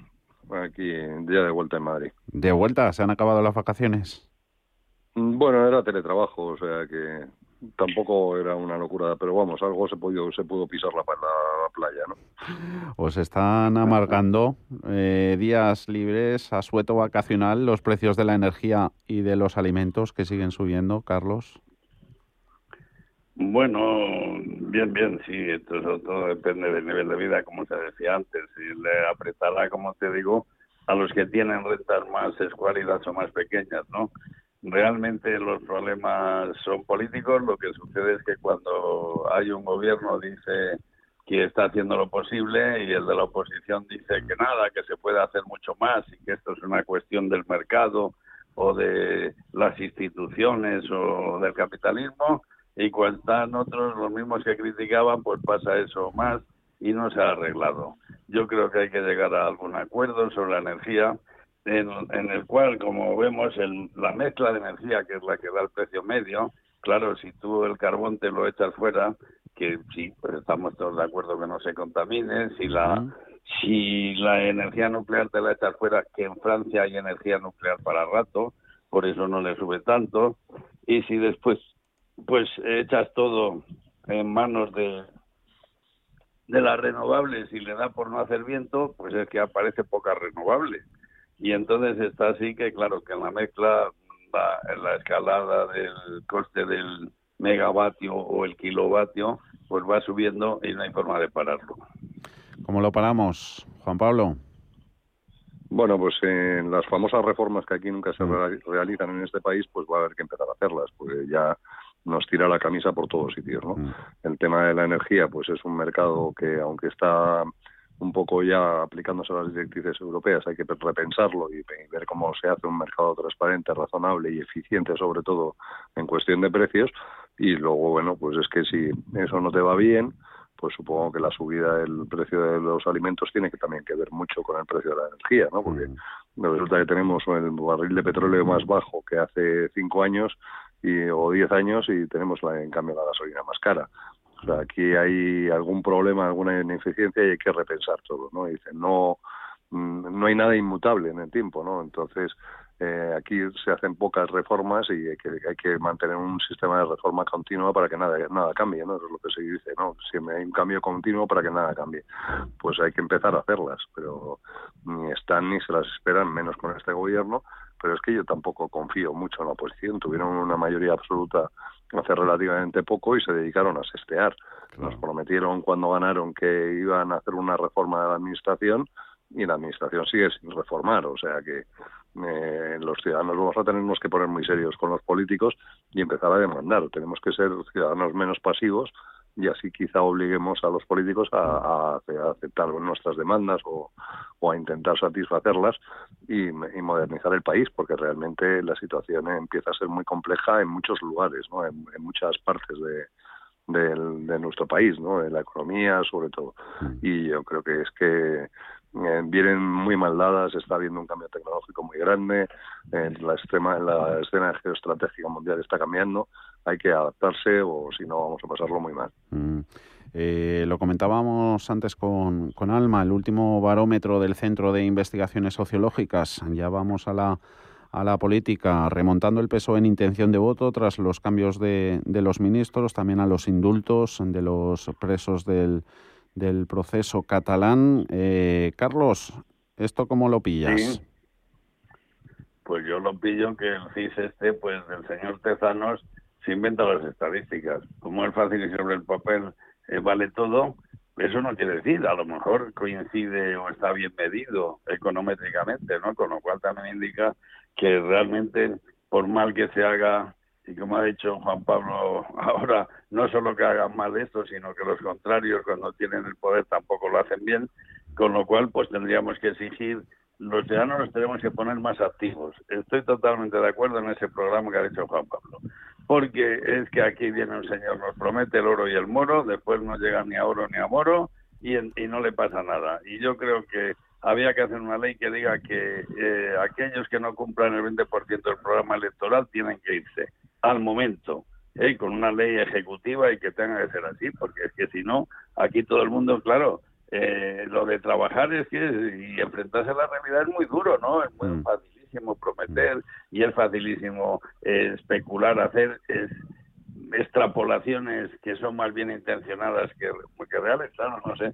Aquí ya de vuelta en Madrid. ¿De vuelta? ¿Se han acabado las vacaciones? Bueno, era teletrabajo, o sea que tampoco era una locura, pero vamos, algo se pudo, se pudo pisar la, la, playa, ¿no? Os están amargando eh, días libres, a sueto vacacional, los precios de la energía y de los alimentos que siguen subiendo, Carlos. Bueno, bien, bien, sí, esto todo depende del nivel de vida, como se decía antes, y le apretará, como te digo, a los que tienen rentas más escuálidas o más pequeñas, ¿no? Realmente los problemas son políticos. Lo que sucede es que cuando hay un gobierno dice que está haciendo lo posible y el de la oposición dice que nada, que se puede hacer mucho más y que esto es una cuestión del mercado o de las instituciones o del capitalismo y cuando están otros los mismos que criticaban pues pasa eso más y no se ha arreglado. Yo creo que hay que llegar a algún acuerdo sobre la energía en, el cual, como vemos, el, la mezcla de energía, que es la que da el precio medio, claro, si tú el carbón te lo echas fuera, que sí, pues estamos todos de acuerdo que no se contamine, si la, si la energía nuclear te la echas fuera, que en Francia hay energía nuclear para rato, por eso no le sube tanto, y si después pues echas todo en manos de de las renovables y le da por no hacer viento, pues es que aparece poca renovable y entonces está así que claro que en la mezcla la, la escalada del coste del megavatio o el kilovatio pues va subiendo y no hay forma de pararlo. ¿Cómo lo paramos, Juan Pablo? Bueno, pues en las famosas reformas que aquí nunca se mm. realizan en este país, pues va a haber que empezar a hacerlas, porque ya nos tira la camisa por todos sitios, ¿no? Mm. El tema de la energía, pues es un mercado que, aunque está un poco ya aplicándose a las directrices europeas, hay que repensarlo y, ver cómo se hace un mercado transparente, razonable y eficiente, sobre todo en cuestión de precios. Y luego, bueno, pues es que si eso no te va bien, pues supongo que la subida del precio de los alimentos tiene que también que ver mucho con el precio de la energía, ¿no? Porque mm. resulta que tenemos el barril de petróleo más bajo que hace cinco años y, o diez años y tenemos la, en cambio la gasolina más cara. O sea, aquí hay algún problema, alguna ineficiencia y hay que repensar todo, ¿no? dicen, no, mm, no hay nada inmutable en el tiempo, ¿no? Entonces, eh, aquí se hacen pocas reformas y hay que, hay que mantener un sistema de reforma continua para que nada, nada cambie, ¿no? Eso es lo que se dice, ¿no? Siempre hay un cambio continuo para que nada cambie. Pues hay que empezar a hacerlas, pero ni están ni se las esperan, menos con este gobierno, pero es que yo tampoco confío mucho en la oposición. Tuvieron una mayoría absoluta hace relativamente poco y se dedicaron a sestear. Nos prometieron cuando ganaron que iban a hacer una reforma de la administración y la administración sigue sin reformar, o sea que eh, los ciudadanos vamos a tenernos que poner muy serios con los políticos y empezar a demandar. Tenemos que ser ciudadanos menos pasivos y así quizá obliguemos a los políticos a, aceptar nuestras demandas o, a intentar satisfacerlas y, modernizar el país, porque realmente la situación empieza a ser muy compleja en muchos lugares, ¿no? en, muchas partes de, de, nuestro país, ¿no? en la economía sobre todo. Mm. Y yo creo que es que eh, vienen muy mal dadas, está habiendo un cambio tecnológico muy grande, eh, la, extrema, la escena geoestratégica mundial está cambiando, hay que adaptarse o si no vamos a pasarlo muy mal. Mm. Eh, lo comentábamos antes con, con Alma, el último barómetro del Centro de Investigaciones Sociológicas, ya vamos a la a la política, remontando el peso en intención de voto tras los cambios de, de los ministros, también a los indultos de los presos del, del proceso catalán. Eh, Carlos, ¿esto cómo lo pillas? Pues yo lo pillo que el CIS este, pues del señor Tezanos, se inventa las estadísticas. Como es fácil y sobre el papel eh, vale todo, eso no quiere decir, a lo mejor coincide o está bien medido econométricamente, ¿no? Con lo cual también indica que realmente, por mal que se haga y como ha dicho Juan Pablo <laughs> ahora, no solo que hagan mal esto, sino que los contrarios cuando tienen el poder tampoco lo hacen bien, con lo cual pues tendríamos que exigir, los ciudadanos nos tenemos que poner más activos. Estoy totalmente de acuerdo en ese programa que ha dicho Juan Pablo, porque es que aquí viene un señor, nos promete el oro y el moro, después no llega ni a oro ni a moro y, y no le pasa nada. Y yo creo que había que hacer una ley que diga que eh, aquellos que no cumplan el 20% del programa electoral tienen que irse al momento, ¿eh? con una ley ejecutiva y que tenga que ser así, porque es que si no, aquí todo el mundo, claro, eh, lo de trabajar es que y enfrentarse a la realidad es muy duro, ¿no? Es muy mm. facilísimo prometer y es facilísimo eh, especular, hacer es, extrapolaciones que son más bien intencionadas que, reales, claro, no sé.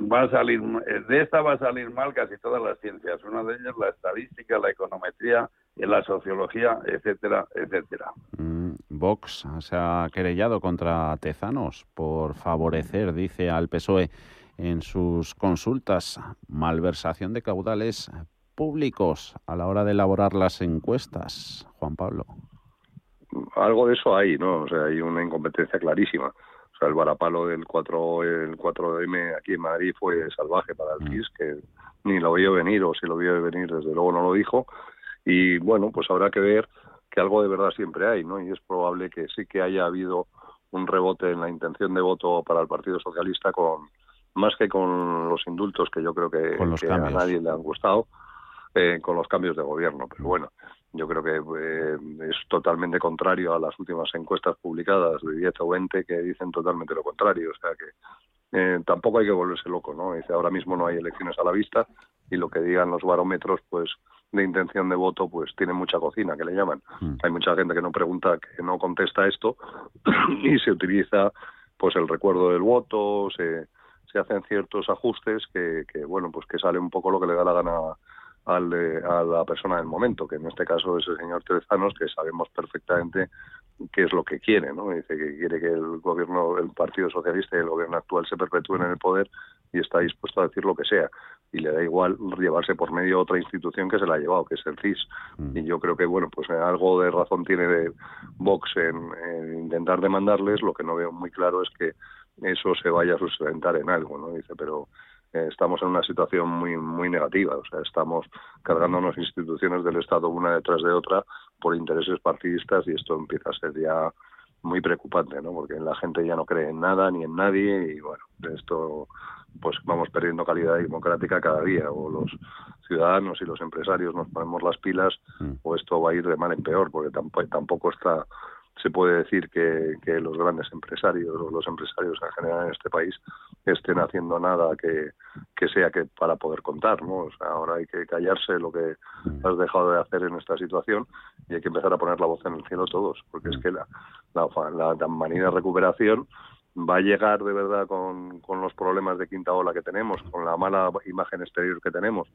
va a salir, de esta va a salir mal casi todas las ciencias, una de ellas la estadística, la econometría, en la sociología, etcétera, etcétera. Mm, Vox se ha querellado contra Tezanos por favorecer, dice al PSOE, en sus consultas malversación de caudales públicos a la hora de elaborar las encuestas. Juan Pablo. Algo de eso hay, ¿no? O sea, hay una incompetencia clarísima. O sea, el varapalo del 4, el 4M aquí en Madrid fue salvaje para el FIS, mm. que ni lo vio venir, o si lo vio venir, desde luego no lo dijo, y bueno, pues habrá que ver que algo de verdad siempre hay, ¿no? Y es probable que sí que haya habido un rebote en la intención de voto para el Partido Socialista con más que con los indultos que yo creo que, a nadie le han gustado eh, con los cambios de gobierno pero bueno yo creo que eh, es totalmente contrario a las últimas encuestas publicadas de 10 o 20 que dicen totalmente lo contrario o sea que eh, tampoco hay que volverse loco no dice ahora mismo no hay elecciones a la vista y lo que digan los barómetros pues de intención de voto, pues tiene mucha cocina, que le llaman. Mm. Hay mucha gente que no pregunta, que no contesta esto <clears throat> y se utiliza pues el recuerdo del voto, se, se hacen ciertos ajustes que, que, bueno, pues que sale un poco lo que le da la gana al, a la persona del momento, que en este caso es el señor Terezanos, que sabemos perfectamente qué es lo que quiere, ¿no? Dice que quiere que el gobierno, el Partido Socialista y el gobierno actual se perpetúen en el poder y está dispuesto a decir lo que sea. Y le da igual llevarse por medio otra institución que se la ha llevado, que es el CIS. Mm. Y yo creo que, bueno, pues algo de razón tiene de Vox en, en, intentar demandarles. Lo que no veo muy claro es que eso se vaya a sustentar en algo, ¿no? Dice, pero eh, estamos en una situación muy muy negativa. O sea, estamos cargándonos instituciones del Estado una detrás de otra por intereses partidistas y esto empieza a ser ya muy preocupante, ¿no? Porque la gente ya no cree en nada ni en nadie y bueno, esto pues vamos perdiendo calidad democrática cada día o los ciudadanos y los empresarios nos ponemos las pilas mm. o esto va a ir de mal en peor porque tampoco, tampoco está se puede decir que, que, los grandes empresarios o los empresarios en general en este país estén haciendo nada que, sea que para poder contar, ¿no? O sea, ahora hay que callarse lo que has dejado de hacer en esta situación y hay que empezar a poner la voz en el cielo todos, porque es que la, la, la manera de recuperación va a llegar de verdad con, con, los problemas de quinta ola que tenemos, con la mala imagen exterior que tenemos.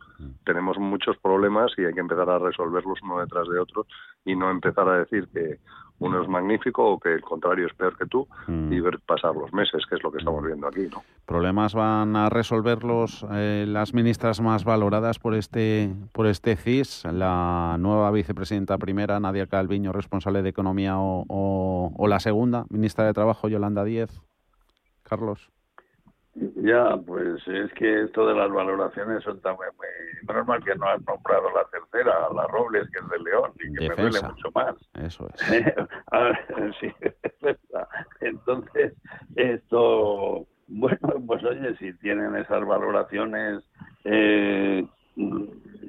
Tenemos muchos problemas y hay que empezar a resolverlos uno detrás de otro y no empezar a decir que uno es magnífico o que el contrario es peor que tú Mm. y ver pasar los meses, que es lo que estamos viendo aquí, ¿no? ¿Problemas van a resolverlos eh, las ministras más valoradas por este, por este CIS? La nueva vicepresidenta primera, Nadia Calviño, responsable de Economía, o, o- o la segunda, ministra de Trabajo, Yolanda Díez. Carlos. Ya, pues es que esto de las valoraciones son tan... muy- Normal que no has nombrado la tercera, la Robles, que es de León, y que me duele mucho más. Eso es. <laughs> Ah, sí, <laughs> es verdad. Entonces, esto, bueno, pues oye, si tienen esas valoraciones eh,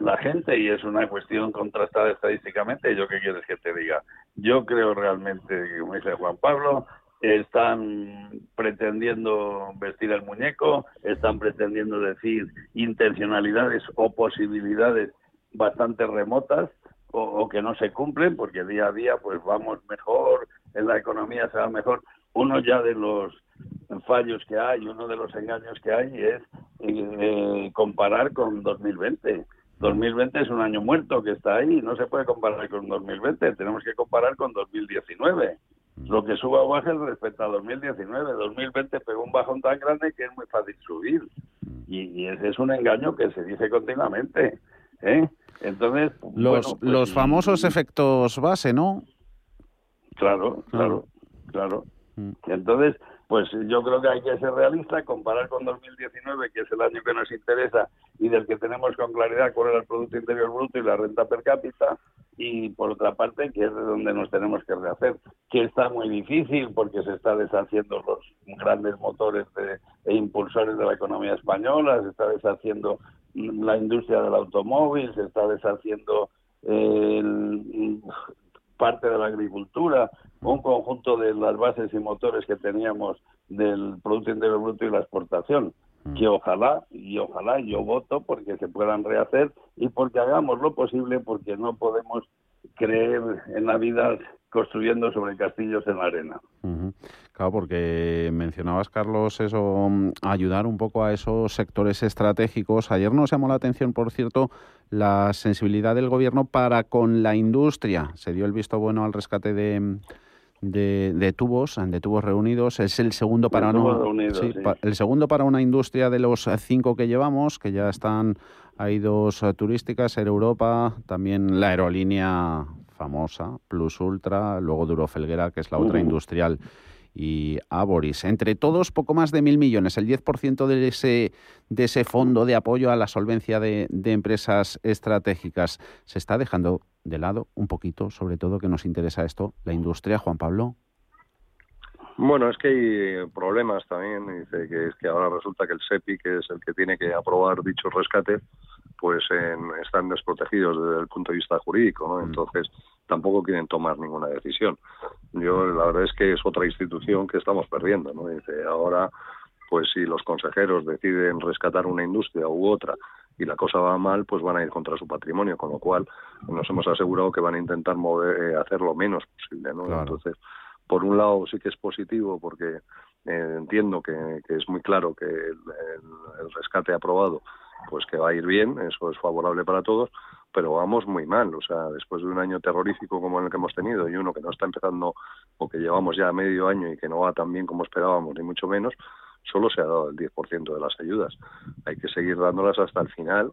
la gente y es una cuestión contrastada estadísticamente, ¿yo qué quieres que te diga? Yo creo realmente, como dice Juan Pablo, están pretendiendo vestir el muñeco, están pretendiendo decir intencionalidades o posibilidades bastante remotas o, o que no se cumplen porque día a día pues vamos mejor, en la economía se va mejor. Uno ya de los fallos que hay, uno de los engaños que hay es eh, comparar con 2020. 2020 es un año muerto que está ahí, no se puede comparar con 2020, tenemos que comparar con 2019. Lo que suba o baje es respecto a 2019. 2020 pegó un bajón tan grande que es muy fácil subir. Y, y ese es un engaño que se dice continuamente. ¿eh? Entonces, Los, bueno, pues, los famosos efectos base, ¿no? Claro, claro, claro. Entonces, pues yo creo que hay que ser realista, comparar con 2019, que es el año que nos interesa y del que tenemos con claridad cuál era el Producto Interior Bruto y la renta per cápita, y por otra parte, que es de donde nos tenemos que rehacer, que está muy difícil porque se está deshaciendo los grandes motores de- e impulsores de la economía española, se está deshaciendo mm, la industria del automóvil, se está deshaciendo el, parte de la agricultura, un conjunto de las bases y motores que teníamos del Producto Interior Bruto y la exportación, que ojalá, y ojalá yo voto porque se puedan rehacer y porque hagamos lo posible porque no podemos creer en la vida construyendo sobre castillos en la arena. Claro, porque mencionabas, Carlos, eso, mm, ayudar un poco a esos sectores estratégicos. Ayer nos llamó la atención, por cierto, la sensibilidad del gobierno para con la industria. Se dio el visto bueno al rescate de, mm, de, de tubos, de tubos reunidos. Es el segundo para una, reunidos, sí, sí. pa- el segundo para una industria de los cinco que llevamos, que ya están, hay dos eh, turísticas, Air Europa, también la aerolínea famosa, Plus Ultra, luego Duro Felguera, que es la otra industrial, y Aboris. Entre todos, poco más de mil millones, el 10% de ese, de ese fondo de apoyo a la solvencia de, de empresas estratégicas. Se está dejando de lado un poquito, sobre todo que nos interesa esto, la industria, Juan Pablo. Bueno, es que hay problemas también. Dice que es que ahora resulta que el SEPI, que es el que tiene que aprobar dichos rescates, pues en- están desprotegidos desde el punto de vista jurídico, ¿no? Entonces tampoco quieren tomar ninguna decisión. Yo la verdad es que es otra institución que estamos perdiendo, ¿no? Dice ahora, pues si los consejeros deciden rescatar una industria u otra y la cosa va mal, pues van a ir contra su patrimonio, con lo cual nos hemos asegurado que van a intentar mover, eh, hacer lo menos posible, ¿no? Claro. Entonces por un lado sí que es positivo porque eh, entiendo que, que es muy claro que el, el- el rescate aprobado pues que va a ir bien, eso es favorable para todos, pero vamos muy mal, o sea, después de un año terrorífico como el que hemos tenido y uno que no está empezando o que llevamos ya medio año y que no va tan bien como esperábamos, ni mucho menos, solo se ha dado el 10% de las ayudas. Hay que seguir dándolas hasta el final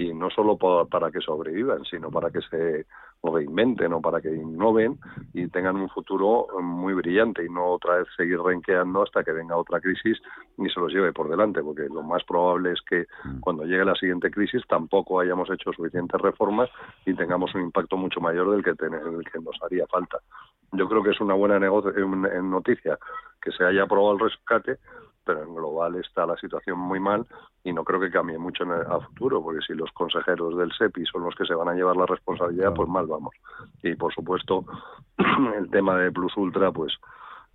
y no solo pa- para que sobrevivan, sino para que se reinventen o para que innoven y tengan un futuro muy brillante y no otra vez seguir renqueando hasta que venga otra crisis y se los lleve por delante, porque lo más probable es que cuando llegue la siguiente crisis tampoco hayamos hecho suficientes reformas y tengamos un impacto mucho mayor del que, del que nos haría falta. Yo creo que es una buena noticia que se haya aprobado el rescate, pero en global está la situación muy mal y no creo que cambie mucho en el- a futuro, porque si los consejeros del SEPI son los que se van a llevar la responsabilidad, pues mal vamos. Y por supuesto, <clears throat> el tema de Plus Ultra, pues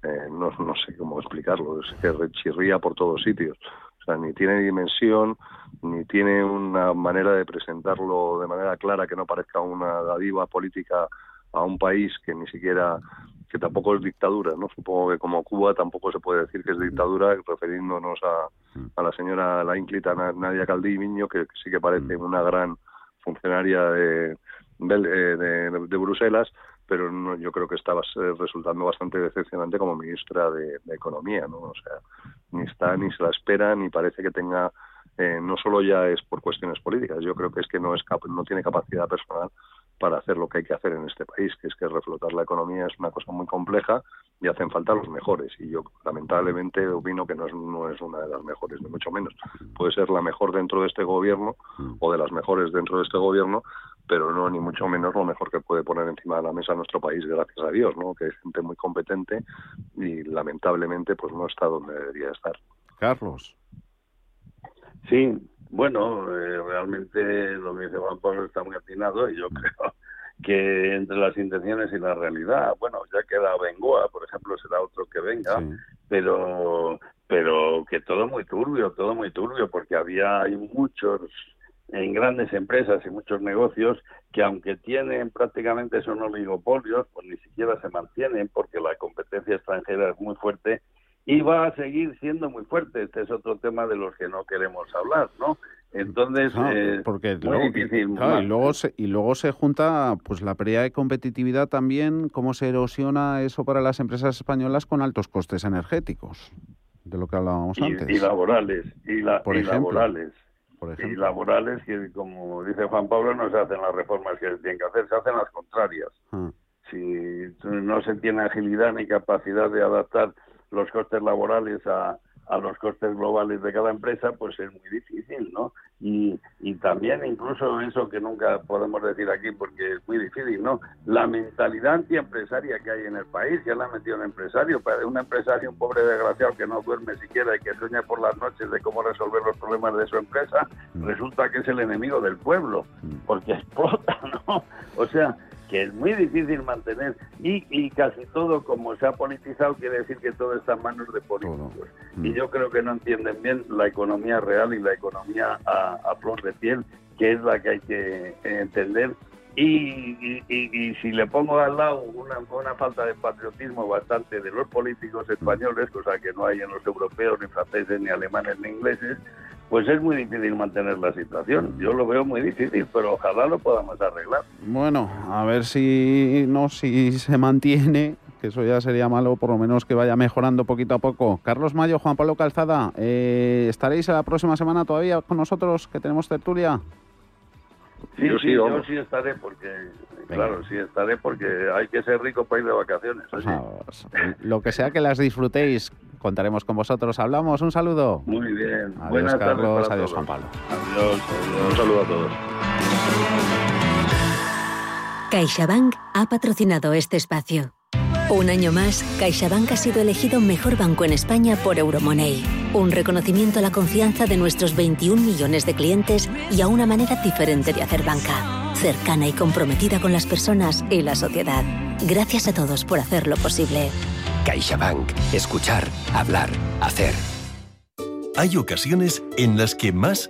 eh, no, no sé cómo explicarlo, es que chirría por todos sitios. O sea, ni tiene dimensión, ni tiene una manera de presentarlo de manera clara que no parezca una dádiva política a un país que ni siquiera que tampoco es dictadura, ¿no? Supongo que como Cuba tampoco se puede decir que es dictadura, refiriéndonos a, a la señora, la ínclita Na- Nadia Calviño, que sí que parece una gran funcionaria de, eh, de, de Bruselas, pero no, yo creo que está resultando bastante decepcionante como ministra de, Economía, ¿no? O sea, ni está, ni se la espera, ni parece que tenga, eh, no solo ya es por cuestiones políticas, yo creo que es que no, es no tiene capacidad personal para hacer lo que hay que hacer en este país, que es que reflotar la economía es una cosa muy compleja y hacen falta los mejores. Y yo lamentablemente opino que no es, no es una de las mejores, ni mucho menos. Puede ser la mejor dentro de este gobierno o de las mejores dentro de este gobierno, pero no ni mucho menos lo mejor que puede poner encima de la mesa nuestro país, gracias a Dios, ¿no? que es gente muy competente y lamentablemente pues no está donde debería estar. Carlos. Sí, bueno, eh, realmente lo que dice Juan Pablo está muy atinado y yo <laughs> creo que entre las intenciones y la realidad, bueno, ya queda Bengoa, por ejemplo, será otro que venga, pero pero que todo muy turbio, todo muy turbio, porque había hay muchos en grandes empresas y muchos negocios que aunque tienen prácticamente son oligopolios, pues ni siquiera se mantienen porque la competencia extranjera es muy fuerte y va a seguir siendo muy fuerte. Este es otro tema de los que no queremos hablar, ¿no? Entonces, eh, porque luego, y luego se, y luego se junta pues la pérdida de competitividad también, cómo se erosiona eso para las empresas españolas con altos costes energéticos, de lo que hablábamos antes. Y laborales, y, la, y laborales y laborales que, como dice Juan Pablo, no se hacen las reformas que se tienen que hacer, se hacen las contrarias. Ah. Si no se tiene agilidad ni capacidad de adaptar los costes laborales a, a los costes globales de cada empresa, pues es muy difícil, ¿no? Y, y también incluso eso que nunca podemos decir aquí porque es muy difícil, ¿no? La mentalidad antiempresaria que hay en el país, ya la ha metido un empresario, para un empresario, un pobre desgraciado que no duerme siquiera y que sueña por las noches de cómo resolver los problemas de su empresa, mm. resulta que es el enemigo del pueblo, mm. porque <laughs> explota, ¿no? O sea, que es muy difícil mantener y, y casi todo como se ha politizado quiere decir que todo está en manos de políticos. Y yo creo que no entienden bien la economía real y la economía a, flor de piel que es la que hay que entender. Y, y, si le pongo al lado una, una, falta de patriotismo bastante de los políticos españoles, cosa que no hay en los europeos, ni franceses, ni alemanes, ni ingleses, pues es muy difícil mantener la situación. Yo lo veo muy difícil, pero ojalá lo podamos arreglar. Bueno, a ver si no si se mantiene, que eso ya sería malo, por lo menos que vaya mejorando poquito a poco. Carlos Mayo, Juan Pablo Calzada, eh, ¿estaréis la próxima semana todavía con nosotros, que tenemos tertulia? Sí, yo sí, yo sí estaré porque, claro, sí estaré porque hay que ser rico para ir de vacaciones. Pues lo que sea que las disfrutéis, contaremos con vosotros. Hablamos, un saludo. Muy bien. Adiós, Buenas Carlos. Adiós, Juan Pablo. Adiós, Un saludo a todos. CaixaBank ha patrocinado este espacio. Un año más, CaixaBank ha sido elegido mejor banco en España por Euromoney. Un reconocimiento a la confianza de nuestros 21 millones de clientes y a una manera diferente de hacer banca. Cercana y comprometida con las personas y la sociedad. Gracias a todos por hacerlo posible. CaixaBank. Escuchar, hablar, hacer. Hay ocasiones en las que más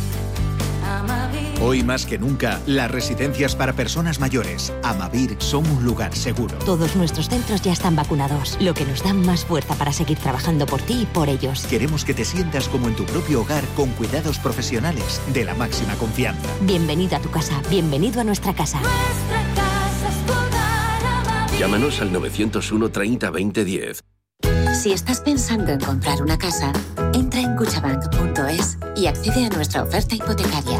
Hoy más que nunca, las residencias para personas mayores, Amavir, son un lugar seguro. Todos nuestros centros ya están vacunados, lo que nos da más fuerza para seguir trabajando por ti y por ellos. Queremos que te sientas como en tu propio hogar con cuidados profesionales de la máxima confianza. Bienvenido a tu casa, bienvenido a nuestra casa. Nuestra casa es Llámanos al 901 30 20 10. Si estás pensando en comprar una casa, entra en cuchabank.es y accede a nuestra oferta hipotecaria.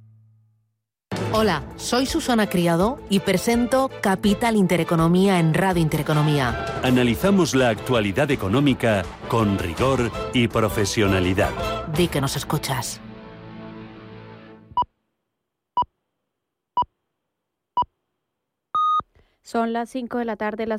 Hola, soy Susana Criado y presento Capital Intereconomía en Radio Intereconomía. Analizamos la actualidad económica con rigor y profesionalidad. Di que nos escuchas. Son las 5 de la tarde, las